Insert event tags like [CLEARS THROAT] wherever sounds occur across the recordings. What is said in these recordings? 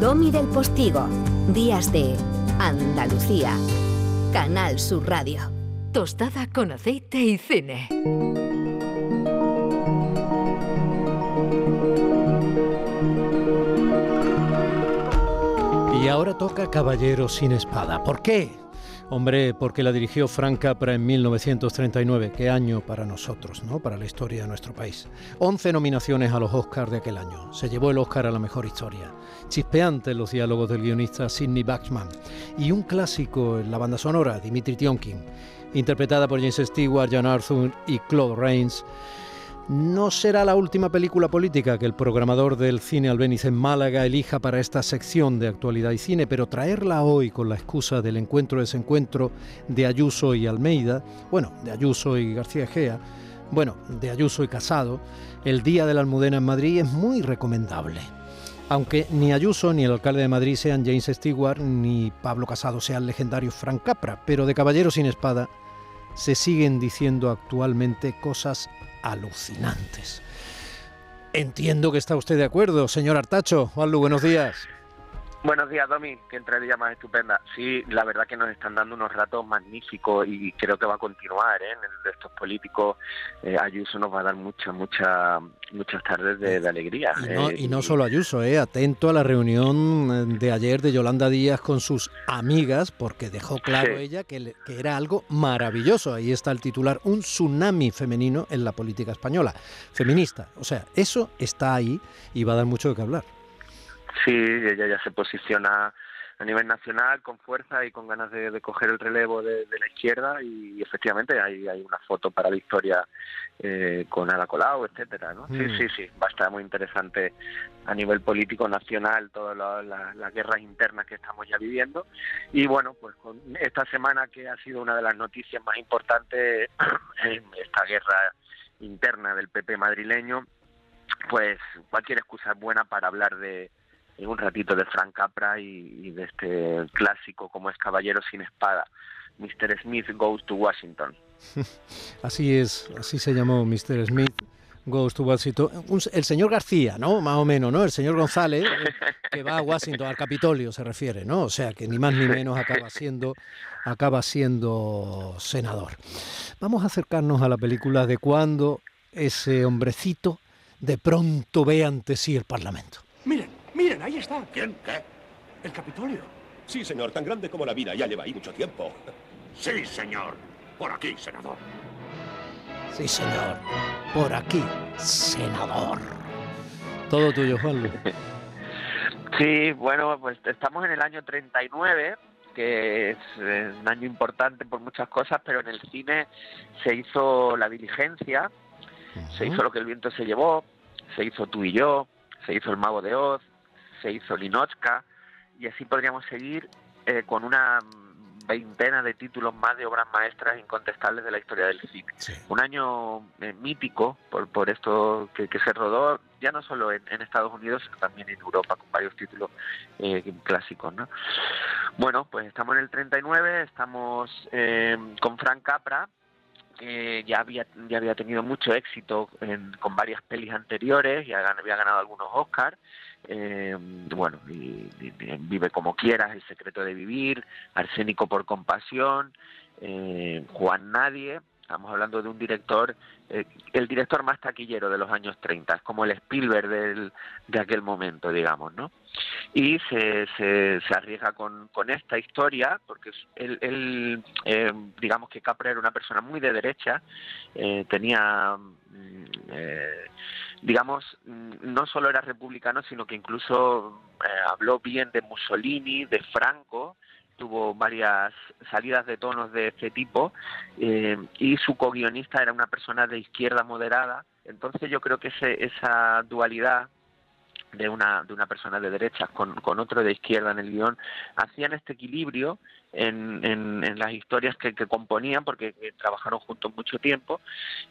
Domi del Postigo, días de Andalucía, Canal Sur Radio. Tostada con aceite y cine. Y ahora toca Caballero sin Espada. ¿Por qué? Hombre, porque la dirigió Frank Capra en 1939. Qué año para nosotros, ¿no? Para la historia de nuestro país. 11 nominaciones a los Oscars de aquel año. Se llevó el Oscar a la mejor historia. Chispeante en los diálogos del guionista Sidney Baxman. Y un clásico en la banda sonora, Dimitri Tionkin. Interpretada por James Stewart, John Arthur y Claude Rains. No será la última película política que el programador del cine Albéniz en Málaga elija para esta sección de actualidad y cine, pero traerla hoy con la excusa del encuentro-desencuentro de Ayuso y Almeida, bueno, de Ayuso y García Egea, bueno, de Ayuso y Casado, el Día de la Almudena en Madrid es muy recomendable. Aunque ni Ayuso ni el alcalde de Madrid sean James Stewart, ni Pablo Casado sea el legendario Frank Capra, pero de Caballero sin Espada se siguen diciendo actualmente cosas alucinantes. Entiendo que está usted de acuerdo, señor Artacho. Juanlu, buenos días. Buenos días, Domi. Que entrevista más estupenda. Sí, la verdad que nos están dando unos ratos magníficos y creo que va a continuar ¿eh? en el de estos políticos. Eh, Ayuso nos va a dar muchas, muchas, muchas tardes de, alegría. Y no, y no solo Ayuso, ¿eh? atento a la reunión de ayer de Yolanda Díaz con sus amigas, porque dejó claro ella que, que era algo maravilloso. Ahí está el titular, un tsunami femenino en la política española. Feminista. O sea, eso está ahí y va a dar mucho de qué hablar. Sí, ella ya se posiciona a nivel nacional con fuerza y con ganas de, coger el relevo de, la izquierda y, efectivamente hay, hay una foto para la historia eh, con Ada Colau, etcétera, ¿no? Sí, Mm. sí, sí, va a estar muy interesante a nivel político nacional todas la- la- las guerras internas que estamos ya viviendo y bueno, pues con esta semana que ha sido una de las noticias más importantes [CLEARS THROAT] en esta guerra interna del PP madrileño, pues cualquier excusa es buena para hablar de un ratito de Frank Capra y, de este clásico como es Caballero sin Espada. Mr. Smith Goes to Washington. [LAUGHS] Así es, así se llamó Mr. Smith. Goes to Washington. El señor García, ¿no? Más o menos, ¿no? El señor González, eh, que va a Washington, al Capitolio se refiere, ¿no? O sea, que ni más ni menos acaba siendo, acaba siendo senador. Vamos a acercarnos a la película de cuando ese hombrecito de pronto ve ante sí el Parlamento. Miren, ahí está. ¿Quién? ¿Qué? El Capitolio. Sí, señor, tan grande como la vida. Ya lleva ahí mucho tiempo. Sí, señor. Por aquí, senador. Sí, señor. Por aquí, senador. Todo tuyo, Juanlu. [LAUGHS] Sí, bueno, pues estamos en el año 39, que es un año importante por muchas cosas, pero en el cine se hizo La Diligencia, se hizo Lo que el viento se llevó, se hizo Tú y yo, se hizo El Mago de Oz, se hizo Linochka, y así podríamos seguir eh, con una veintena de títulos más de obras maestras incontestables de la historia del cine. Sí. Un año eh, mítico por, por esto que, que se rodó ya no solo en, en Estados Unidos, sino también en Europa con varios títulos eh, clásicos. ¿no? Bueno, pues estamos en el 39, estamos eh, con Frank Capra, que ya había ya había tenido mucho éxito en- con varias pelis anteriores, ya gan- había ganado algunos Oscars. Eh, bueno, y, Vive como quieras, El secreto de vivir, Arsénico por compasión, eh, Juan Nadie. Estamos hablando de un director, eh, el director más taquillero de los años 30, es como el Spielberg del, de aquel momento, digamos, ¿no? y se, se, arriesga con, con esta historia porque él, él, eh, digamos que Capra era una persona muy de derecha eh, tenía mm, eh, digamos mm, no solo era republicano sino que incluso eh, habló bien de Mussolini de Franco tuvo varias salidas de tonos de este tipo eh, y su co-guionista era una persona de izquierda moderada. Entonces yo creo que ese, esa dualidad de una, de una persona de derechas con, con otro de izquierda en el guion, hacían este equilibrio en, en, las historias que, que componían, porque eh, trabajaron juntos mucho tiempo,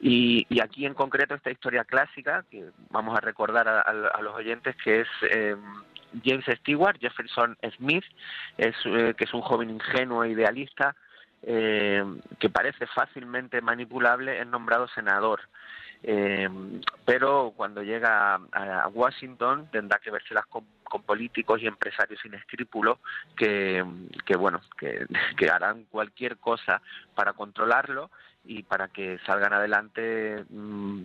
y, y aquí en concreto esta historia clásica, que vamos a recordar a, a- a los oyentes, que es eh, James Stewart, Jefferson Smith, es, eh, que es un joven ingenuo e idealista, eh, que parece fácilmente manipulable, es nombrado senador. Eh, pero cuando llega a, Washington tendrá que vérselas con, con políticos y empresarios sin escrúpulos que, que bueno, [LAUGHS] que, harán cualquier cosa para controlarlo y para que salgan adelante mm,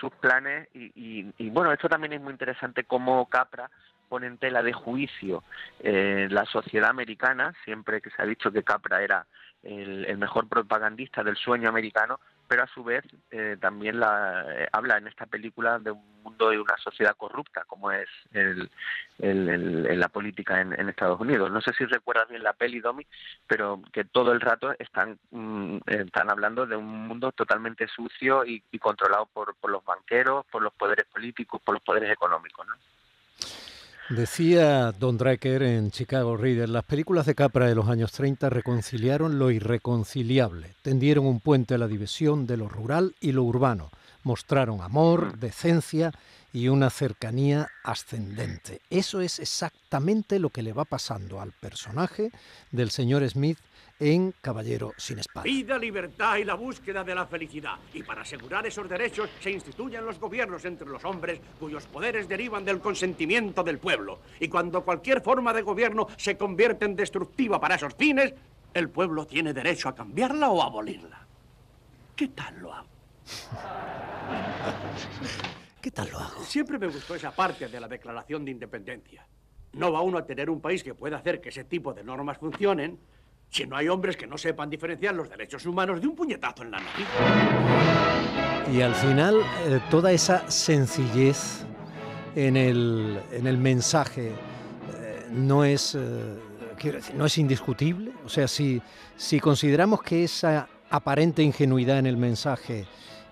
sus planes y, y, y, bueno esto también es muy interesante como Capra pone en tela de juicio eh, la sociedad americana siempre que se ha dicho que Capra era el mejor propagandista del sueño americano pero a su vez eh, también la, eh, habla en esta película de un mundo y una sociedad corrupta como es el, la política en, Estados Unidos. No sé si recuerdas bien la peli, Domi, pero que todo el rato están, mm, están hablando de un mundo totalmente sucio y, y controlado por, por, los banqueros, por los poderes políticos, por los poderes económicos. ¿no? Decía Don Drecker en Chicago Reader, las películas de Capra de los años 30 reconciliaron lo irreconciliable, tendieron un puente a la división de lo rural y lo urbano, mostraron amor, decencia y una cercanía ascendente. Eso es exactamente lo que le va pasando al personaje del señor Smith en Caballero sin espada. Vida, libertad y la búsqueda de la felicidad. Y para asegurar esos derechos se instituyen los gobiernos entre los hombres cuyos poderes derivan del consentimiento del pueblo. Y cuando cualquier forma de gobierno se convierte en destructiva para esos fines, el pueblo tiene derecho a cambiarla o a abolirla. ¿Qué tal lo hago? [LAUGHS] ¿Qué tal lo hago? Siempre me gustó esa parte de la Declaración de Independencia. No va uno a tener un país que pueda hacer que ese tipo de normas funcionen si no hay hombres que no sepan diferenciar los derechos humanos de un puñetazo en la nariz. Y al final, eh, toda esa sencillez en el, en el mensaje eh, no es, eh, quiero decir, no es indiscutible. O sea, si, si consideramos que esa aparente ingenuidad en el mensaje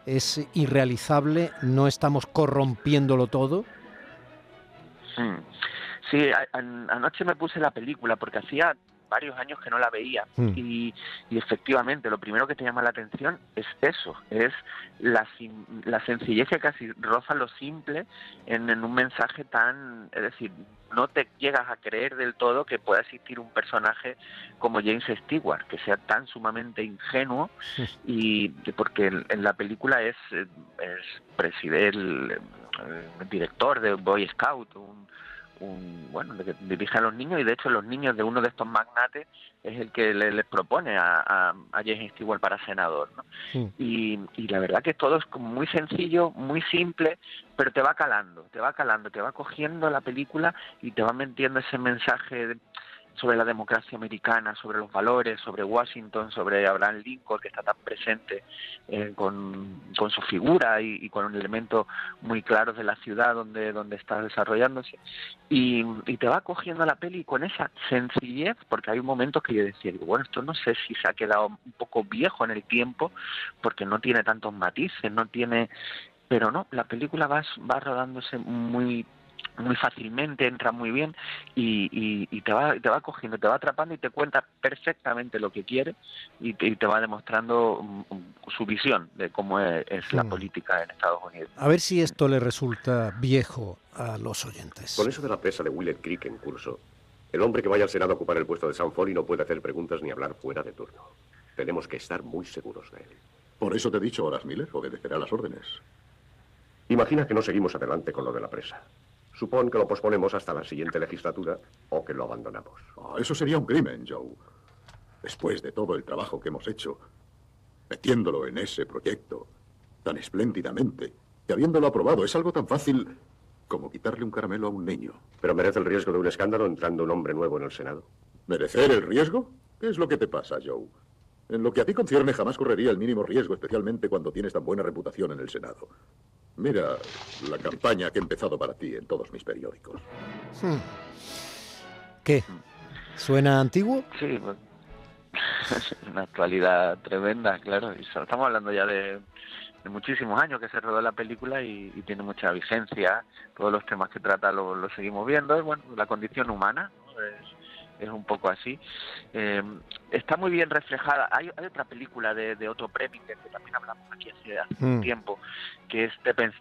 es irrealizable, ¿no estamos corrompiéndolo todo? Hmm. Sí, anoche me puse la película porque hacía varios años que no la veía mm. y, y, efectivamente lo primero que te llama la atención es eso, es la, la sencillez que casi roza lo simple en, en, un mensaje tan, es decir, no te llegas a creer del todo que pueda existir un personaje como James Stewart, que sea tan sumamente ingenuo y porque en la película es, es presidente, el, el director de Boy Scout, un un, bueno, que dirige a los niños y de hecho los niños de uno de estos magnates es el que le, les propone a, a, a James Stewart para senador, ¿no? Sí. Y, y, la verdad que todo es como muy sencillo, muy simple, pero te va calando, te va calando, te va cogiendo la película y te va metiendo ese mensaje de, sobre la democracia americana, sobre los valores, sobre Washington, sobre Abraham Lincoln, que está tan presente eh, con, con, su figura y, y, con un elemento muy claro de la ciudad donde, donde está desarrollándose. Y, y, te va cogiendo la peli con esa sencillez, porque hay momentos que yo decía, bueno, esto no sé si se ha quedado un poco viejo en el tiempo, porque no tiene tantos matices, no tiene... Pero no, la película va, va rodándose muy muy fácilmente, entra muy bien y, y, y, te, va, te va cogiendo, te va atrapando y te cuenta perfectamente lo que quiere y te, y te va demostrando um, su visión de cómo es, es la mm. política en Estados Unidos. A ver si esto le resulta viejo a los oyentes. Con eso de la presa de Willett Creek en curso, el hombre que vaya al Senado a ocupar el puesto de Sam Foley no puede hacer preguntas ni hablar fuera de turno. Tenemos que estar muy seguros de él. Por eso te he dicho, Horas Miller, obedecerá las órdenes. Imagina que no seguimos adelante con lo de la presa. Supón que lo posponemos hasta la siguiente legislatura o que lo abandonamos. Oh, eso sería un crimen, Joe. Después de todo el trabajo que hemos hecho, metiéndolo en ese proyecto tan espléndidamente y habiéndolo aprobado, es algo tan fácil como quitarle un caramelo a un niño. ¿Pero merece el riesgo de un escándalo entrando un hombre nuevo en el Senado? ¿Merecer el riesgo? ¿Qué es lo que te pasa, Joe? En lo que a ti concierne, jamás correría el mínimo riesgo, especialmente cuando tienes tan buena reputación en el Senado. Mira la campaña que he empezado para ti en todos mis periódicos. Hmm. ¿Qué? ¿Suena antiguo? Sí, es [LAUGHS] una actualidad tremenda, claro. Y estamos hablando ya de, de muchísimos años que se rodó la película y, y, tiene mucha vigencia. Todos los temas que trata lo, lo seguimos viendo. Es, bueno, la condición humana. ¿no? Es, es un poco así. Eh, está muy bien reflejada. Hay, hay otra película de, de, Otto Preminger que también hablamos aquí hace, hace mm. un tiempo, que es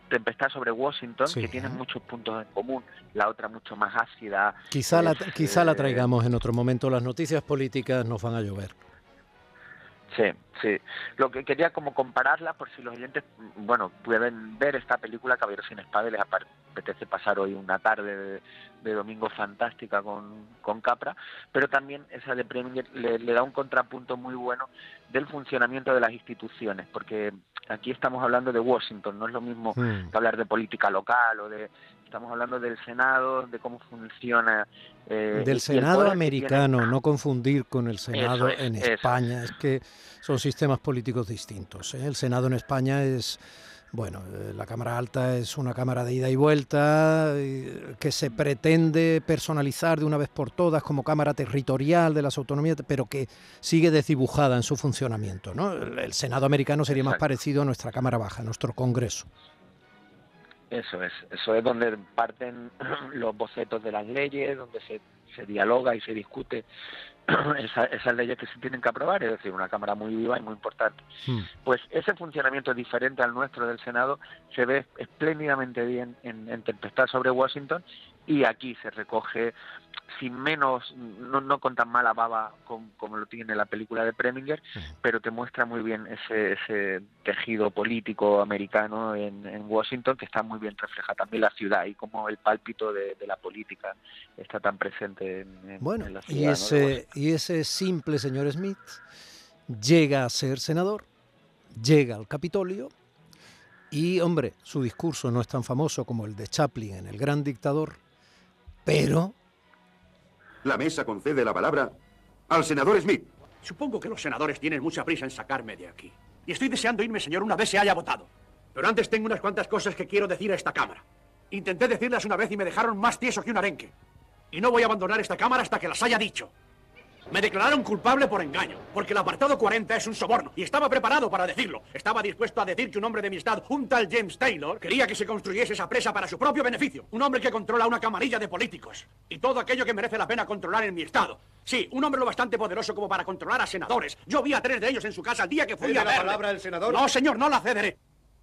Tempestad sobre Washington, sí. que tiene muchos puntos en común. La otra mucho más ácida. Quizá, es, la, quizá eh, la traigamos en otro momento. Las noticias políticas nos van a llover. Sí, sí. Lo que quería como compararla, por si los oyentes, bueno, pueden ver esta película Caballero sin Espada les apetece pasar hoy una tarde de, domingo fantástica con, con, Capra, pero también esa de Preminger le, da un contrapunto muy bueno del funcionamiento de las instituciones, porque aquí estamos hablando de Washington, no es lo mismo hmm. que hablar de política local o de estamos hablando del Senado, de cómo funciona. Eh, del Senado americano, no confundir con el Senado en España, es que son sistemas políticos distintos. ¿eh? El Senado en España es, bueno, eh, la Cámara Alta es una Cámara de ida y vuelta que se pretende personalizar de una vez por todas como Cámara territorial de las autonomías, pero que sigue desdibujada en su funcionamiento. ¿no? El Senado americano sería más parecido a nuestra Cámara Baja, a nuestro Congreso. Eso es, eso es donde parten [CLEARS THROAT] los bocetos de las leyes, donde se, se dialoga y se discute [CLEARS THROAT] esas leyes que se tienen que aprobar, es decir, una Cámara muy viva y muy importante. Hmm. Pues ese funcionamiento diferente al nuestro del Senado se ve espléndidamente bien en, en Tempestad sobre Washington y aquí se recoge sin menos, no, no con tan mala baba como, lo tiene la película de Preminger, pero te muestra muy bien ese, ese tejido político americano en, Washington que está muy bien refleja también la ciudad y como el pálpito de, la política está tan presente en, bueno, la ciudad. Y ese, y ese simple señor Smith llega a ser senador, llega al Capitolio y, hombre, su discurso no es tan famoso como el de Chaplin en El Gran Dictador, pero la mesa concede la palabra al senador Smith. Supongo que los senadores tienen mucha prisa en sacarme de aquí. Y estoy deseando irme, señor, una vez se haya votado. Pero antes tengo unas cuantas cosas que quiero decir a esta Cámara. Intenté decirlas una vez y me dejaron más tieso que un arenque. Y no voy a abandonar esta Cámara hasta que las haya dicho. Me declararon culpable por engaño, porque el apartado 40 es un soborno, y estaba preparado para decirlo. Estaba dispuesto a decir que un hombre de mi estado, un tal James Taylor, quería que se construyese esa presa para su propio beneficio. Un hombre que controla una camarilla de políticos. Y todo aquello que merece la pena controlar en mi estado. Sí, un hombre lo bastante poderoso como para controlar a senadores. Yo vi a tres de ellos en su casa el día que fui a la palabra del senador? No, señor, no la cederé.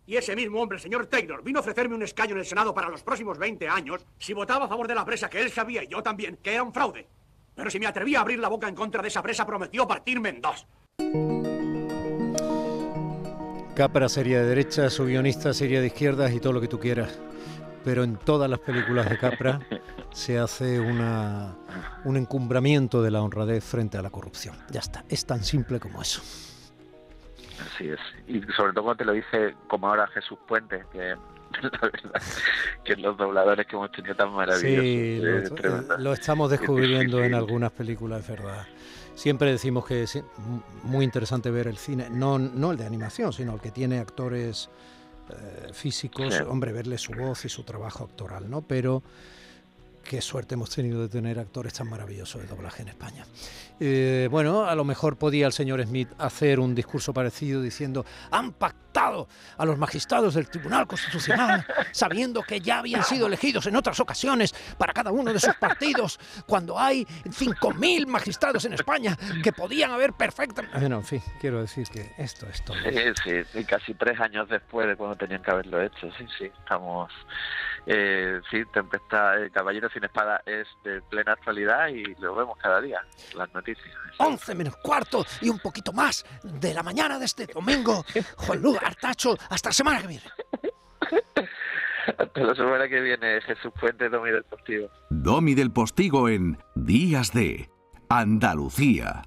Y ese mismo hombre, el señor Taylor, vino a ofrecerme un escaño en el Senado para los próximos 20 años si votaba a favor de la presa que él sabía y yo también, que era un fraude. Pero si me atreví a abrir la boca en contra de esa presa, prometió partirme en dos. Capra sería de derecha, su guionista sería de izquierdas y todo lo que tú quieras. Pero en todas las películas de Capra [LAUGHS] se hace una, un encumbramiento de la honradez frente a la corrupción. Ya está, es tan simple como eso. Así es. Y sobre todo cuando te lo dice como ahora Jesús Puente, que [LAUGHS] la verdad, que los dobladores que hemos tenido tan maravillosos. Sí, lo, estamos descubriendo en algunas películas, es verdad. Siempre decimos que es muy interesante ver el cine, no, no el de animación, sino el que tiene actores eh, físicos, hombre, verle su voz y su trabajo actoral, ¿no? Pero qué suerte hemos tenido de tener actores tan maravillosos de doblaje en España. Eh, bueno, a lo mejor podía el señor Smith hacer un discurso parecido diciendo, han pactado a los magistrados del Tribunal Constitucional [LAUGHS] sabiendo que ya habían sido elegidos en otras ocasiones para cada uno de sus partidos, cuando hay 5.000 magistrados en España que podían haber perfectamente... Bueno, en fin, quiero decir que esto es todo. Sí, sí, casi tres años después de cuando tenían que haberlo hecho, sí, sí, estamos eh, sí, Tempestad, eh, Caballero sin Espada es de plena actualidad y lo vemos cada día, las noticias. 11 menos cuarto y un poquito más de la mañana de este domingo. Juan Luis Artacho, hasta la semana que viene. hasta la semana que viene, Jesús Fuente, Domi del Postigo. Domi del Postigo en Días de Andalucía.